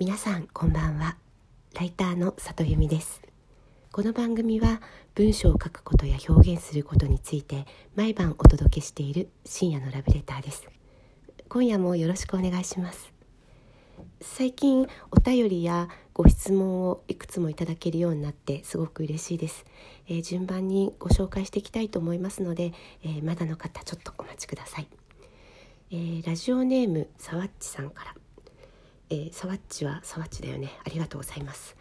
皆さんこんばんは。ライターの里由美です。この番組は文章を書くことや表現することについて毎晩お届けしている深夜のラブレターです。今夜もよろしくお願いします。最近お便りやご質問をいくつもいただけるようになってすごく嬉しいです、えー、順番にご紹介していきたいと思いますので、えー、まだの方ちょっとお待ちください、えー、ラジオネームさわっちさんから。えー、サワッチはサワッチだよね。ありがとうございます、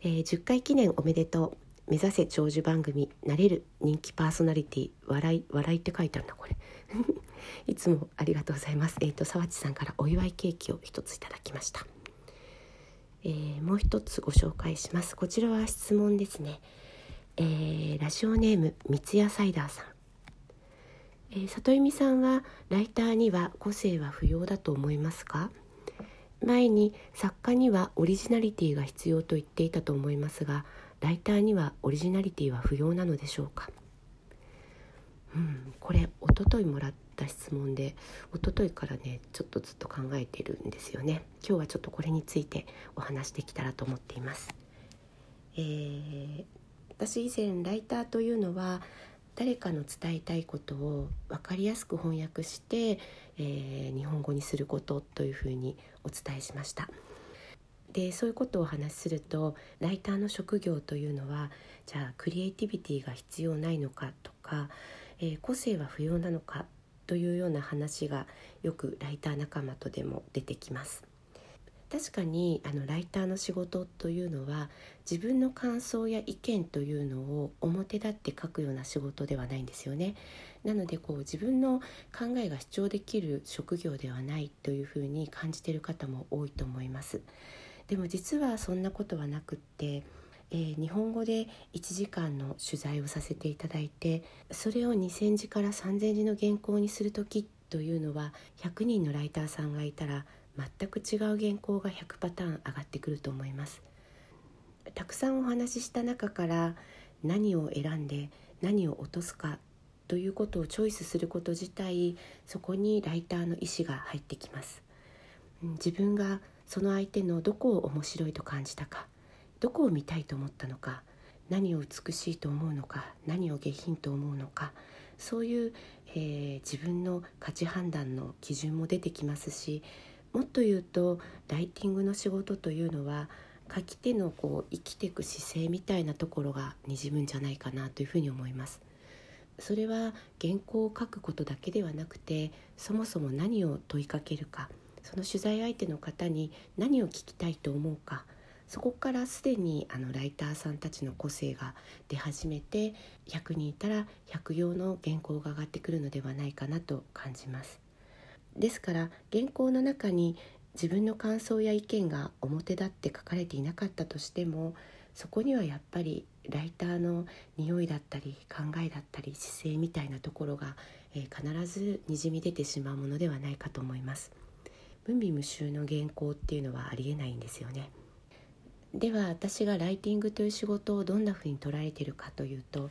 えー、10回記念おめでとう。目指せ長寿番組。なれる人気パーソナリティ。笑い笑いって書いてあるんだこれ。いつもありがとうございます。えっ、ー、と沢地さんからお祝いケーキを一ついただきました、えー、もう一つご紹介します。こちらは質問ですね、えー、ラジオネーム三ツ矢サイダーさん。えー、里由美さんはライターには個性は不要だと思いますか？前に作家にはオリジナリティが必要と言っていたと思いますがライターにはオリジナリティは不要なのでしょうか、うん、これおとといもらった質問でおとといからねちょっとずっと考えてるんですよね。今日はちょっとこれについてお話できたらと思っています、えー、私以前ライターというのは誰かの伝えたいことを分かりやすく翻訳して、えー、日本語にすることというふうにお伝えしました。でそういうことをお話しするとライターの職業というのはじゃあクリエイティビティが必要ないのかとか、えー、個性は不要なのかというような話がよくライター仲間とでも出てきます。確かにあのライターの仕事というのは自分の感想や意見というのを表立って書くような仕事ではないんですよね。なのでこう自分の考えが主張できる職業ではないというふうに感じている方も多いと思います。でも実はそんなことはなくって、えー、日本語で1時間の取材をさせていただいてそれを2,000字から3,000字の原稿にする時というのは100人のライターさんがいたら全く違う原稿が100パターン上がってくると思います。たくさんお話しした中から何を選んで何を落とすかということをチョイスすること自体そこにライターの意思が入ってきます。自分がその相手のどこを面白いと感じたかどこを見たいと思ったのか何を美しいと思うのか何を下品と思うのかそういう、えー、自分の価値判断の基準も出てきますしもっと言うとライティングの仕事というのは書き手のこう生きていく姿勢みたいなところがにじむんじゃないかなというふうに思います。それは原稿を書くことだけではなくてそもそも何を問いかけるかその取材相手の方に何を聞きたいと思うかそこからすでにあのライターさんたちの個性が出始めて100人いたら100行の原稿が上がってくるのではないかなと感じます。ですから原稿の中に自分の感想や意見が表立って書かれていなかったとしてもそこにはやっぱりライターの匂いだったり考えだったり姿勢みたいなところが、えー、必ずにじみ出てしまうものではないかと思います。文美無臭の原稿っていうのはありえないんですよね。では私がライティングという仕事をどんなふうに捉えているかというと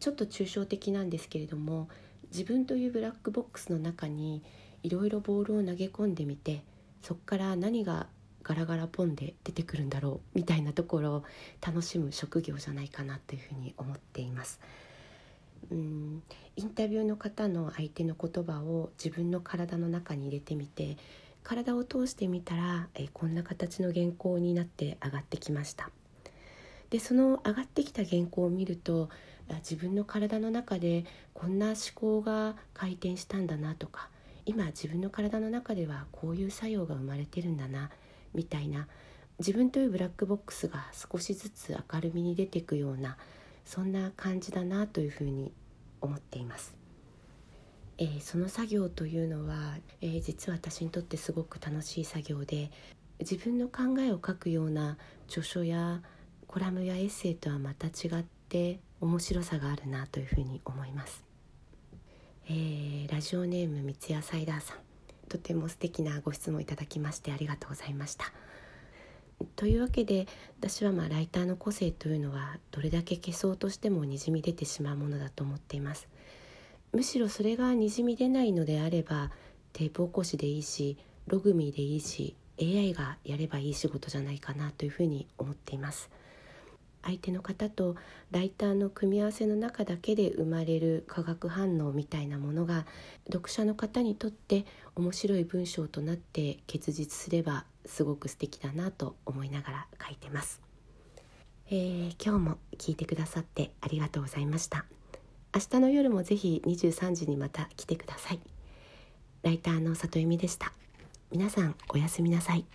ちょっと抽象的なんですけれども自分というブラックボックスの中にいろいろボールを投げ込んでみてそこから何がガラガラポンで出てくるんだろうみたいなところを楽しむ職業じゃないかなというふうに思っています。うんインタビューの方の相手の言葉を自分の体の中に入れてみて体を通してみたらえこんな形の原稿になって上がってきましたでその上がってきた原稿を見ると自分の体の中でこんな思考が回転したんだなとか今自分の体の中ではこういう作用が生まれてるんだなみたいな自分というブラックボックスが少しずつ明るみに出ていくようなそんな感じだなというふうに思っています。えー、その作業というのは、えー、実は私にとってすごく楽しい作業で自分の考えを書くような著書やコラムやエッセイとはまた違って面白さがあるなというふうに思います。えー、ラジオネーム三ツ矢サイダーさんとても素敵なご質問いただきましてありがとうございました。というわけで私はまあライターの個性というのはどれだけ消そうとしてもにじみ出てしまうものだと思っています。むしろそれがにじみ出ないのであればテープ起こしでいいしログミーでいいし AI がやればいい仕事じゃないかなというふうに思っています相手の方とライターの組み合わせの中だけで生まれる化学反応みたいなものが読者の方にとって面白い文章となって結実すればすごく素敵だなと思いながら書いてます、えー、今日も聞いてくださってありがとうございました。明日の夜もぜひ23時にまた来てください。ライターの里由美でした。皆さんおやすみなさい。